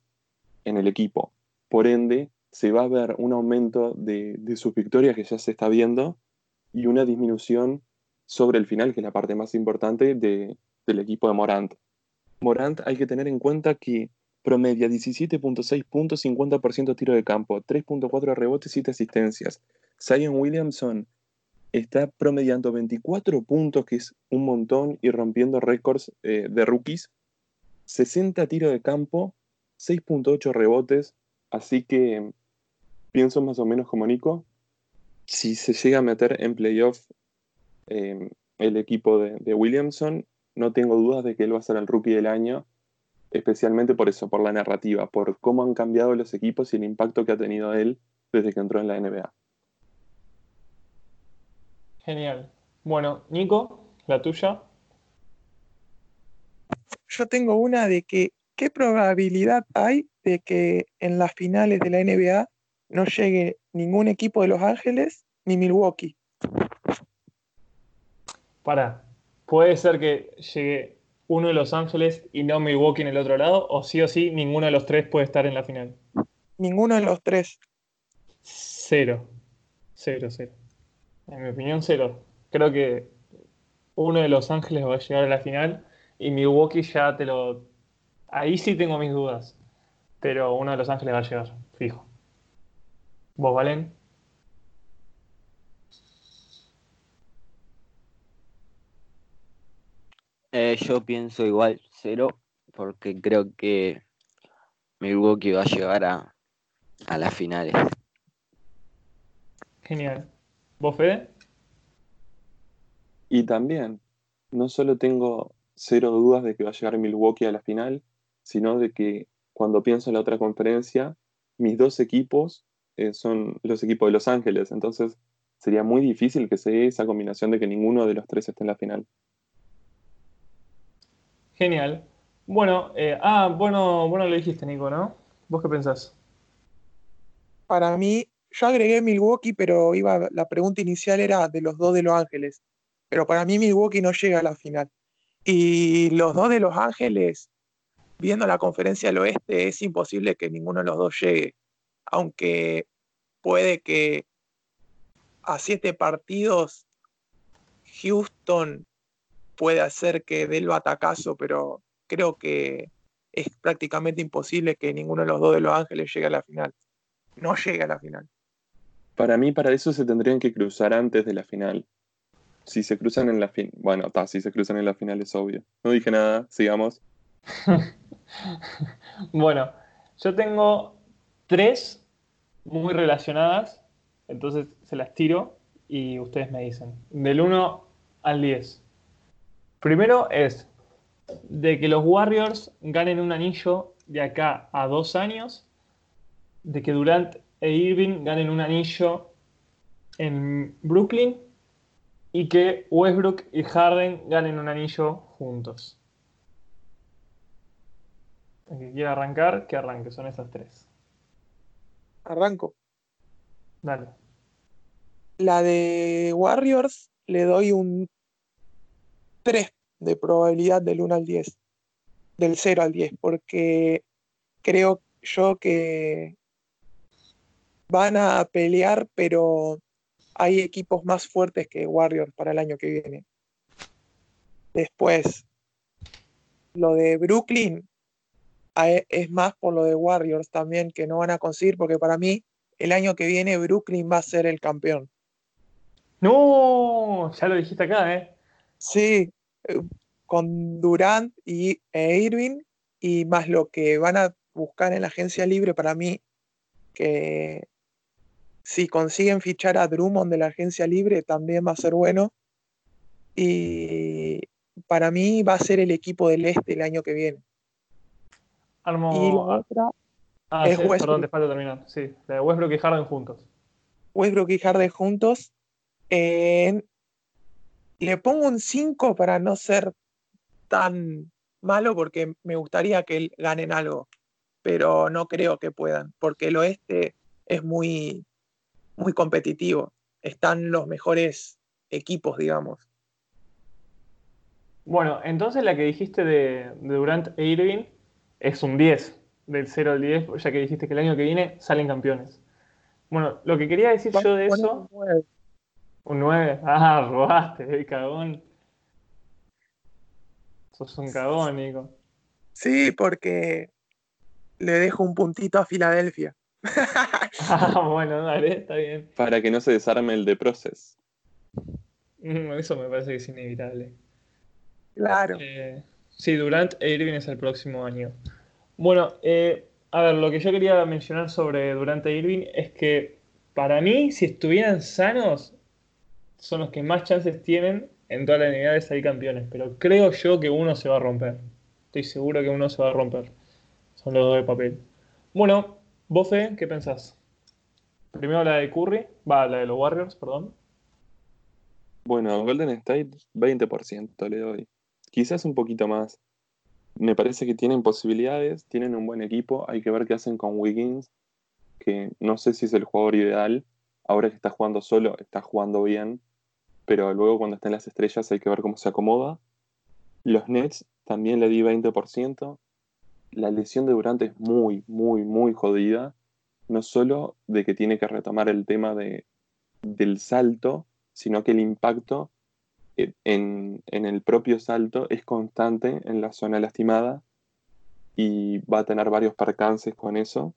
en el equipo. Por ende, se va a ver un aumento de, sus victorias que ya se está viendo y una disminución sobre el final, que es la parte más importante del equipo de Morant. Morant hay que tener en cuenta que promedia 17.6 puntos, 50% tiro de campo, 3.4 rebotes, 7 asistencias. Zion Williamson está promediando 24 puntos, que es un montón, y rompiendo récords eh, de rookies. 60 tiros de campo, 6.8 rebotes, así que pienso más o menos como Nico. Si se llega a meter en playoff em, el equipo de, Williamson, no tengo dudas de que él va a ser el rookie del año, especialmente por eso, por la narrativa, por cómo han cambiado los equipos y el impacto que ha tenido él desde que entró en la NBA. Genial. Bueno, Nico, la tuya. Yo tengo una de que, ¿qué probabilidad hay de que en las finales de la NBA no llegue ningún equipo de Los Ángeles ni Milwaukee. Para, puede ser que llegue uno de Los Ángeles y no Milwaukee en el otro lado, o sí o sí, ninguno de los tres puede estar en la final. Ninguno de los tres. Cero. Cero, cero. En mi opinión, cero. Creo que uno de Los Ángeles va a llegar a la final y Milwaukee ya te lo... Ahí sí tengo mis dudas. Pero uno de Los Ángeles va a llegar, fijo. ¿Vos, Valen? Eh, yo pienso igual cero, porque creo que Milwaukee va a llegar a, a las finales. Genial. ¿Vos, Fede? Y también, no solo tengo cero dudas de que va a llegar Milwaukee a la final, sino de que cuando pienso en la otra conferencia, mis dos equipos eh, son los equipos de Los Ángeles, entonces sería muy difícil que se dé esa combinación de que ninguno de los tres esté en la final. Genial. Bueno, eh, ah, bueno, bueno lo dijiste, Nico, ¿no? ¿Vos qué pensás? Para mí, yo agregué Milwaukee, pero iba, la pregunta inicial era de los dos de Los Ángeles. Pero para mí Milwaukee no llega a la final. Y los dos de Los Ángeles, viendo la conferencia del oeste es imposible que ninguno de los dos llegue, aunque puede que a siete partidos Houston puede hacer que dé el batacazo, pero creo que es prácticamente imposible que ninguno de los dos de Los Ángeles llegue a la final. No llegue a la final. Para mí, para eso se tendrían que cruzar antes de la final. Si se cruzan en la final. Bueno, está, si se cruzan en la final es obvio. No dije nada, sigamos. bueno, yo tengo tres muy relacionadas, entonces se las tiro y ustedes me dicen. Del 1 al 10. Primero es de que los Warriors ganen un anillo de acá a dos años, de que Durant e Irving ganen un anillo en Brooklyn y que Westbrook y Harden ganen un anillo juntos. El que quiera arrancar, que arranque, son esas tres. Arranco. Dale. La de Warriors le doy un 3 de probabilidad del 1 al 10, del 0 al 10, porque creo yo que van a pelear, pero hay equipos más fuertes que Warriors para el año que viene. Después, lo de Brooklyn es más por lo de Warriors también que no van a conseguir, porque para mí el año que viene Brooklyn va a ser el campeón. No, ya lo dijiste acá, ¿eh? Sí, eh, con Durant y, e Irving y más lo que van a buscar en la agencia libre para mí, que si consiguen fichar a Drummond de la agencia libre también va a ser bueno. Y para mí va a ser el equipo del este el año que viene. Y la otra ah, es Perdón, te falta terminar. Sí, de Westbrook y Harden juntos. Westbrook y Harden juntos. Le pongo un 5 para no ser tan malo porque me gustaría que ganen algo, pero no creo que puedan, porque el oeste es muy, muy competitivo. Están los mejores equipos, digamos. Bueno, entonces la que dijiste de, Durant e Irving es un 10, del 0 al 10, ya que dijiste que el año que viene salen campeones. Bueno, lo que quería decir yo de eso... Un 9. Un 9. Ah, robaste, el cagón. Sos un cagón, Nico. Sí, porque le dejo un puntito a Filadelfia. ah, bueno, dale, está bien. Para que no se desarme el de Process. Mm, eso me parece que es inevitable. Claro. Eh, sí, Durant e Irving es el próximo año. Bueno, eh, a ver, lo que yo quería mencionar sobre Durant e Irving es que para mí, si estuvieran sanos, son los que más chances tienen en toda la unidad de salir campeones, pero creo yo que uno se va a romper. Estoy seguro que uno se va a romper. Son los dos de papel. Bueno, vos, ¿qué pensás? Primero la de Curry, va, la de los Warriors, perdón. Bueno, Golden State 20% le doy. Quizás un poquito más. Me parece que tienen posibilidades, tienen un buen equipo. Hay que ver qué hacen con Wiggins, que no sé si es el jugador ideal. Ahora que está jugando solo, está jugando bien pero luego cuando estén las estrellas hay que ver cómo se acomoda. Los Nets también le di 20%. La lesión de Durant es muy, muy, muy jodida. No solo de que tiene que retomar el tema de, del salto, sino que el impacto en, en el propio salto es constante en la zona lastimada y va a tener varios percances con eso.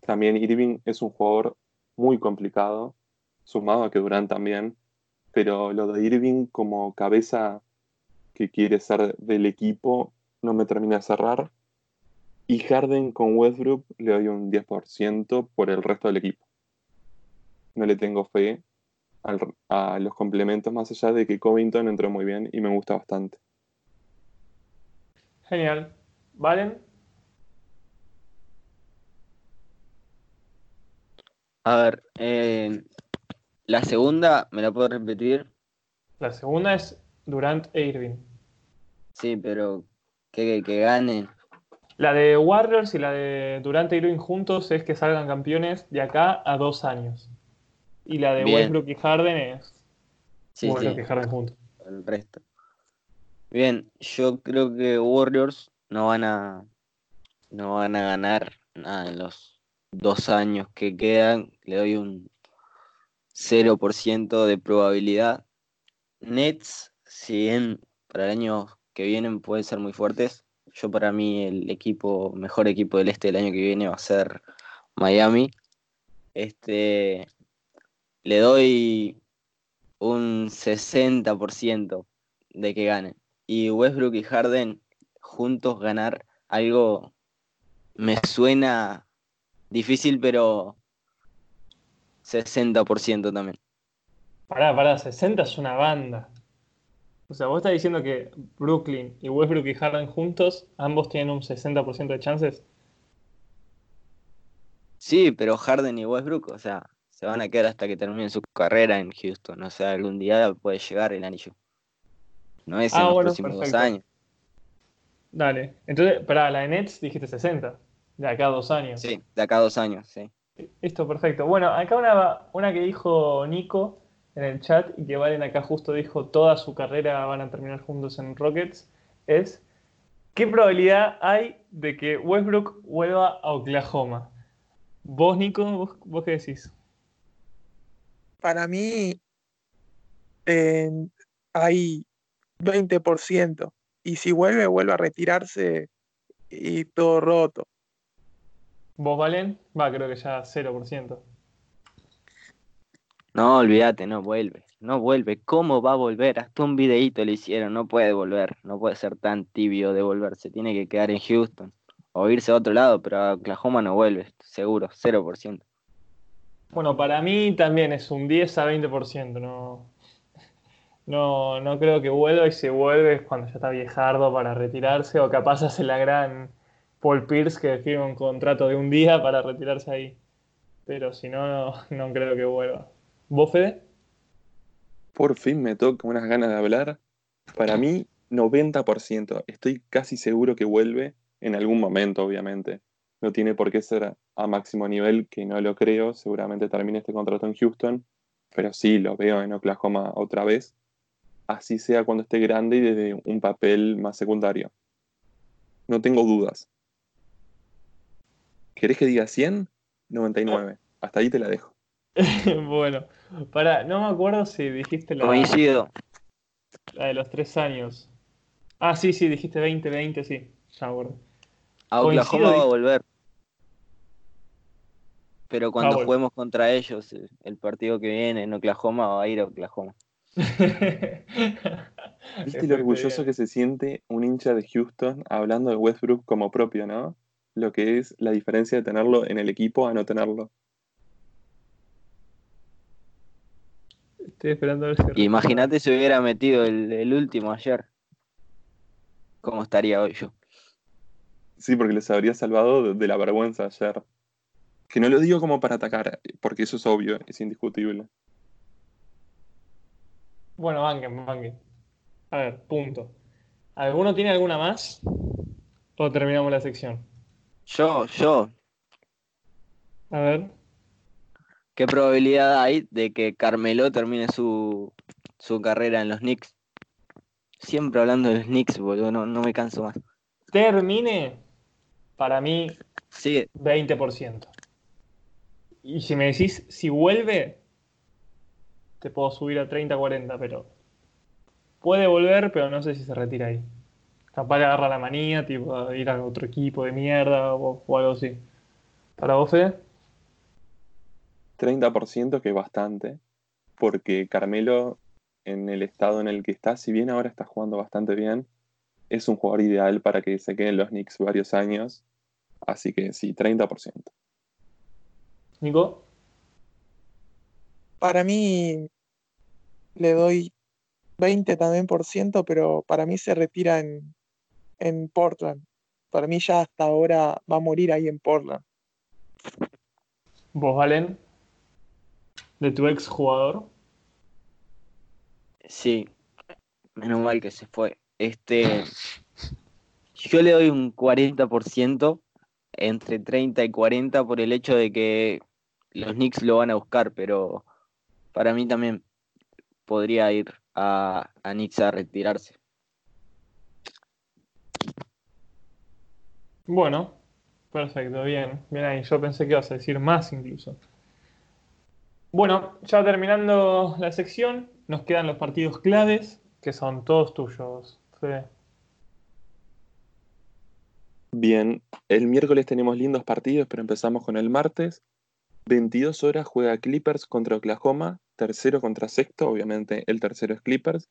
También Irving es un jugador muy complicado, sumado a que Durant también pero lo de Irving como cabeza que quiere ser del equipo no me termina de cerrar. Y Harden con Westbrook le doy un 10% por el resto del equipo. No le tengo fe a los complementos más allá de que Covington entró muy bien y me gusta bastante. Genial. ¿Valen? A ver, eh, la segunda, ¿me la puedo repetir? La segunda es Durant e Irving. Sí, pero que, que gane. La de Warriors y la de Durant e Irving juntos es que salgan campeones de acá a dos años. Y la de Westbrook y Harden es sí, Westbrook y Harden juntos. El resto. Bien, yo creo que Warriors no van a no van a ganar nada en los dos años que quedan. Le doy un 0% de probabilidad. Nets, si bien para el año que vienen pueden ser muy fuertes, yo para mí el equipo, mejor equipo del este del año que viene va a ser Miami. Este le doy un 60% de que ganen. Y Westbrook y Harden juntos ganar algo me suena difícil, pero 60% también. Pará, pará, 60 es una banda. O sea, vos estás diciendo que Brooklyn y Westbrook y Harden juntos, ambos tienen un 60% de chances. Sí, pero Harden y Westbrook, o sea, se van a quedar hasta que terminen su carrera en Houston. O sea, algún día puede llegar el anillo. No es en ah, los próximos dos años. Dale. Entonces, para la de Nets dijiste 60. De acá a dos años. Sí, de acá a dos años, sí. Listo, perfecto. Bueno, acá una, una que dijo Nico en el chat y que Valen acá justo dijo toda su carrera van a terminar juntos en Rockets es ¿qué probabilidad hay de que Westbrook vuelva a Oklahoma? ¿Vos, Nico? ¿Vos, qué decís? Para mí hay 20%. Y si vuelve, vuelve a retirarse y todo roto. ¿Vos, Valen? Va, creo que ya 0%. No, olvídate, no vuelve. No vuelve. ¿Cómo va a volver? Hasta un videíto le hicieron. No puede volver. No puede ser tan tibio de volverse. Tiene que quedar en Houston. O irse a otro lado, pero a Oklahoma no vuelve. Seguro, 0%. Bueno, para mí también es un 10 a 20%. No, no, no creo que vuelva y si vuelve cuando ya está viejardo para retirarse. O capaz hace la gran Paul Pierce que firma un contrato de un día para retirarse ahí. Pero si no, no, creo que vuelva. ¿Vos, Fede? Por fin me toca unas ganas de hablar. Para mí, 90%. Estoy casi seguro que vuelve en algún momento, obviamente. No tiene por qué ser a máximo nivel, que no lo creo. Seguramente termine este contrato en Houston. Pero sí, lo veo en Oklahoma otra vez. Así sea cuando esté grande y desde un papel más secundario. No tengo dudas. ¿Querés que diga 100? 99. Hasta ahí te la dejo. bueno, para, no me acuerdo si dijiste la, la de los tres años. Ah, sí, sí, dijiste 20, 20, sí, ya acuerdo. A Oklahoma va a volver. Pero cuando juguemos contra ellos, eh, el partido que viene en Oklahoma va a ir a Oklahoma. ¿Viste lo orgulloso que se siente un hincha de Houston hablando de Westbrook como propio, no? Lo que es la diferencia de tenerlo en el equipo a no tenerlo. Estoy esperando a ver si. Imagínate si hubiera metido el, último ayer. ¿Cómo estaría hoy yo? Sí, porque les habría salvado de, la vergüenza ayer. Que no lo digo como para atacar, porque eso es obvio, es indiscutible. Bueno, banquen, banquen. A ver, punto. ¿Alguno tiene alguna más? ¿O terminamos la sección? Yo, yo. A ver. ¿Qué probabilidad hay de que Carmelo termine su, carrera en los Knicks? Siempre hablando de los Knicks, boludo, no, me canso más. Termine, para mí, sí. 20%. Y si me decís, si vuelve, te puedo subir a 30, 40, pero puede volver, pero no sé si se retira ahí. Capaz le agarra la manía, tipo, ir a otro equipo de mierda o, o algo así. ¿Para vos, Fede? 30% que es bastante, porque Carmelo en el estado en el que está, si bien ahora está jugando bastante bien, es un jugador ideal para que se queden los Knicks varios años. Así que sí, 30%. Nico. Para mí le doy 20 también por ciento, pero para mí se retira en, en Portland. Para mí ya hasta ahora va a morir ahí en Portland. ¿Vos, Valen? de tu ex jugador? Sí, menos mal que se fue. Este, yo le doy un 40%, entre 30 y 40, por el hecho de que los Knicks lo van a buscar, pero para mí también podría ir a, a Knicks a retirarse. Bueno, Perfecto, bien. Bien ahí. Yo pensé que ibas a decir más incluso. Bueno, ya terminando la sección, nos quedan los partidos claves, que son todos tuyos. Bien, el miércoles tenemos lindos partidos, pero empezamos con el martes. 22 horas juega Clippers contra Oklahoma, tercero contra sexto, obviamente el tercero es Clippers.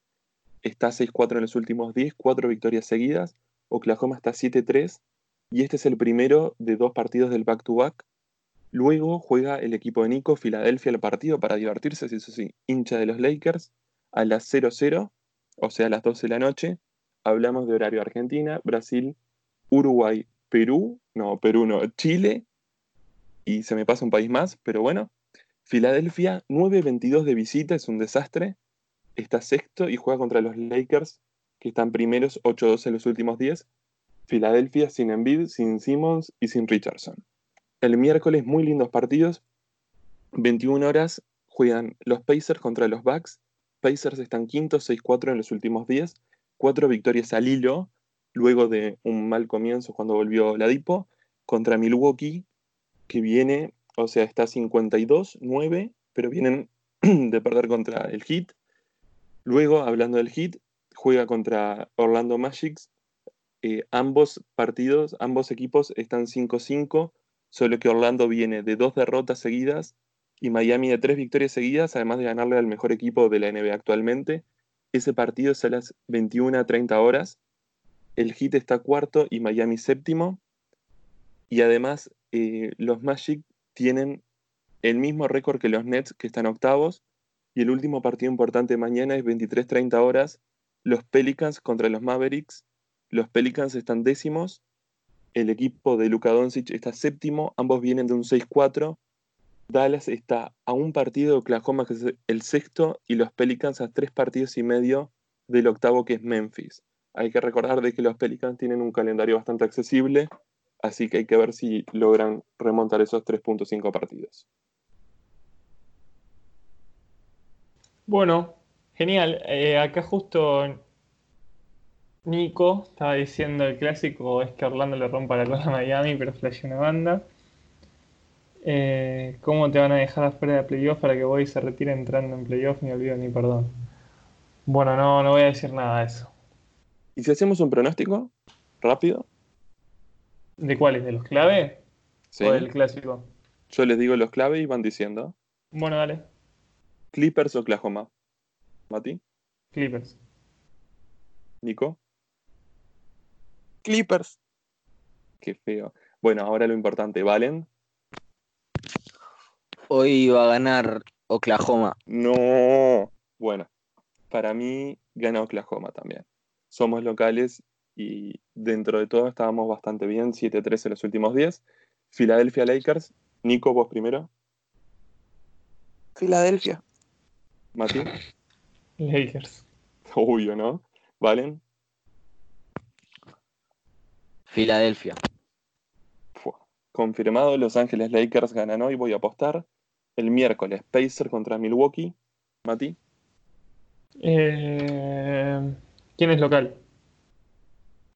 Está 6-4 en los últimos 10, cuatro victorias seguidas. Oklahoma está 7-3 y este es el primero de dos partidos del back-to-back. Luego juega el equipo de Nico, Filadelfia, el partido para divertirse, si eso sí, hincha de los Lakers, a las 0-0, o sea, a las 12 de la noche. Hablamos de horario Argentina, Brasil, Uruguay, Perú, no, Perú no, Chile, y se me pasa un país más, pero bueno. Filadelfia, 9-22 de visita, es un desastre. Está sexto y juega contra los Lakers, que están primeros 8-2 en los últimos 10. Filadelfia sin Embiid, sin Simmons y sin Richardson. El miércoles, muy lindos partidos. 21 horas juegan los Pacers contra los Bucks. Pacers están quintos, 6-4 en los últimos 10. Cuatro victorias al hilo luego de un mal comienzo cuando volvió Ladipo, contra Milwaukee, que viene, o sea, está 52-9, pero vienen de perder contra el Heat. Luego, hablando del Heat, juega contra Orlando Magic. Eh, ambos partidos, ambos equipos están 5-5, solo que Orlando viene de dos derrotas seguidas y Miami de tres victorias seguidas, además de ganarle al mejor equipo de la NBA actualmente. Ese partido es a las 21 30 horas el Heat está cuarto y Miami séptimo. Y además, eh, los Magic tienen el mismo récord que los Nets, que están octavos. Y el último partido importante mañana es 23-30 horas. Los Pelicans contra los Mavericks. Los Pelicans están décimos. El equipo de Luka Doncic está séptimo. Ambos vienen de un 6-4. Dallas está a un partido de Oklahoma, es el sexto. Y los Pelicans a tres partidos y medio del octavo, que es Memphis hay que recordar de que los Pelicans tienen un calendario bastante accesible, así que hay que ver si logran remontar esos 3.5 partidos. Bueno, genial. Eh, acá justo Nico estaba diciendo el clásico es que Orlando le rompa la cola a Miami, pero flash una banda. Eh, ¿Cómo te van a dejar afuera de playoff para que Boy se retire entrando en playoff? Ni olvido ni perdón. Bueno, no, no voy a decir nada de eso. ¿Y si hacemos un pronóstico rápido? ¿De cuáles? ¿De los clave? Sí. ¿O del clásico? Yo les digo los clave y van diciendo. Bueno, dale. Clippers o Oklahoma. ¿Mati? Clippers. ¿Nico? Clippers. Qué feo. Bueno, ahora lo importante, ¿valen? Hoy va a ganar Oklahoma. No. Bueno, para mí gana Oklahoma también somos locales y dentro de todo estábamos bastante bien, 7-3 en los últimos 10. Filadelfia Lakers, Nico, vos primero. Filadelfia. Mati. Lakers. Obvio, ¿no? ¿Valen? Filadelfia. Confirmado, Los Ángeles Lakers ganan hoy, voy a apostar. El miércoles, Pacer contra Milwaukee. Mati. Eh... ¿Quién es local?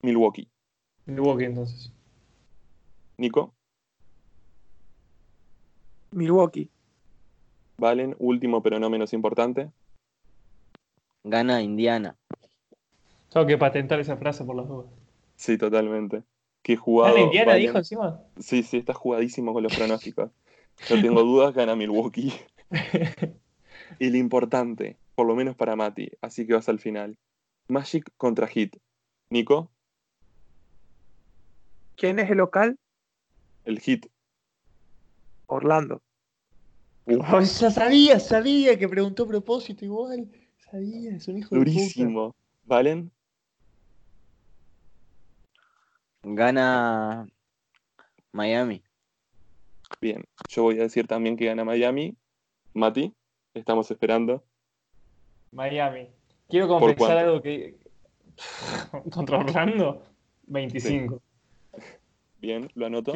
Milwaukee. Milwaukee, entonces. Nico. Milwaukee. Valen, último pero no menos importante. Gana Indiana. Tengo que patentar esa frase por las dudas. Sí, totalmente. ¿Qué jugado? ¿Gana Indiana, dijo encima? Sí, sí, está jugadísimo con los pronósticos. Yo tengo dudas, gana Milwaukee. y lo importante, por lo menos para Mati, así que vas al final. Magic contra Heat. Nico. ¿Quién es el local? El Heat. Orlando. Oh, ya sabía, sabía que preguntó a propósito igual. Sabía, es un hijo Durísimo. de ¿Valen? Gana Miami. Bien, yo voy a decir también que gana Miami. Mati, estamos esperando. Miami. Quiero confesar algo que. ¿Contra Orlando? 25. Bien, lo anoto.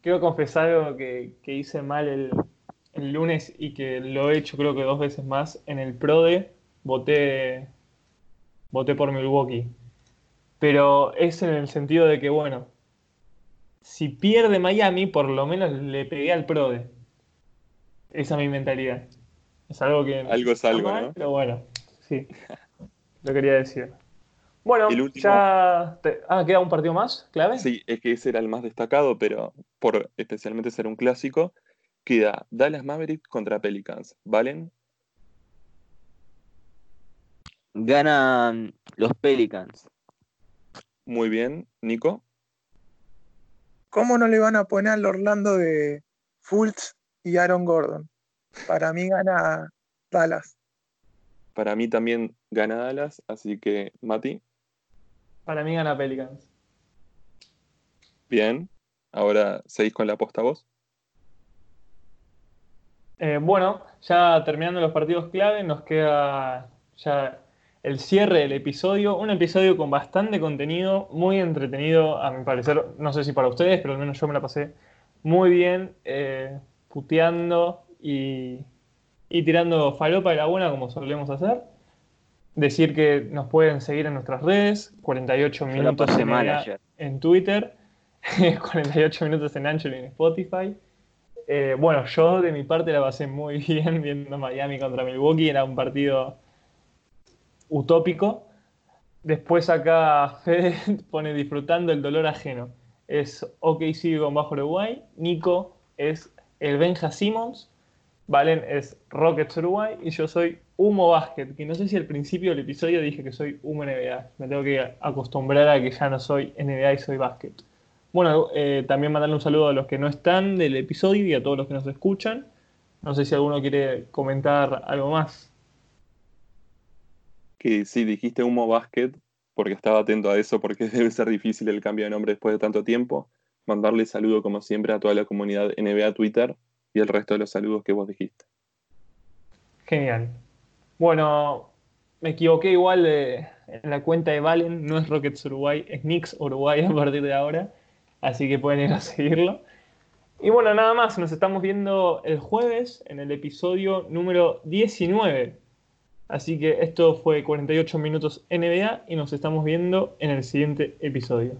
Quiero, confesar algo que, hice mal el, lunes y que lo he hecho creo que dos veces más. En el PRODE voté, voté por Milwaukee. Pero es en el sentido de que, bueno, si pierde Miami, por lo menos le pegué al PRODE. Esa es mi mentalidad. Es algo que. Algo es algo, ¿no? Pero bueno, sí. lo quería decir. Bueno, ya. Ah, ¿queda un partido más clave? Sí, es que ese era el más destacado, pero por especialmente ser un clásico, queda Dallas Mavericks contra Pelicans. ¿Valen? Ganan los Pelicans. Muy bien, Nico. ¿Cómo no le van a poner al Orlando de Fultz y Aaron Gordon? Para mí gana Dallas. Para mí también gana Dallas, así que Mati. Para mí gana Pelicans. Bien, ahora seguís con la aposta vos. Eh, bueno, ya terminando los partidos clave, nos queda ya el cierre del episodio. Un episodio con bastante contenido, muy entretenido, a mi parecer. No sé si para ustedes, pero al menos yo me la pasé muy bien, eh, puteando y, y tirando falopa de la buena como solemos hacer. Decir que nos pueden seguir en nuestras redes, 48 minutos en, en Twitter, 48 minutos en Anchor y en Spotify. Eh, bueno, yo de mi parte la pasé muy bien viendo Miami contra Milwaukee, era un partido utópico. Después acá Fede pone disfrutando el dolor ajeno. Es OKC con bajo Uruguay, Nico es el Benja Simmons, Valen es Rockets Uruguay y yo soy Humo Basket, que no sé si al principio del episodio dije que soy Humo NBA. Me tengo que acostumbrar a que ya no soy NBA y soy Basket. Bueno, eh, también mandarle un saludo a los que no están del episodio y a todos los que nos escuchan. No sé si alguno quiere comentar algo más. Que sí, dijiste Humo Basket, porque estaba atento a eso, porque debe ser difícil el cambio de nombre después de tanto tiempo. Mandarle saludo, como siempre, a toda la comunidad NBA Twitter y el resto de los saludos que vos dijiste. Genial. Bueno, me equivoqué igual en la cuenta de Valen, no es Rockets Uruguay, es Knicks Uruguay a partir de ahora, así que pueden ir a seguirlo. Y bueno, nada más, nos estamos viendo el jueves en el episodio número 19. Así que esto fue 48 minutos NBA y nos estamos viendo en el siguiente episodio.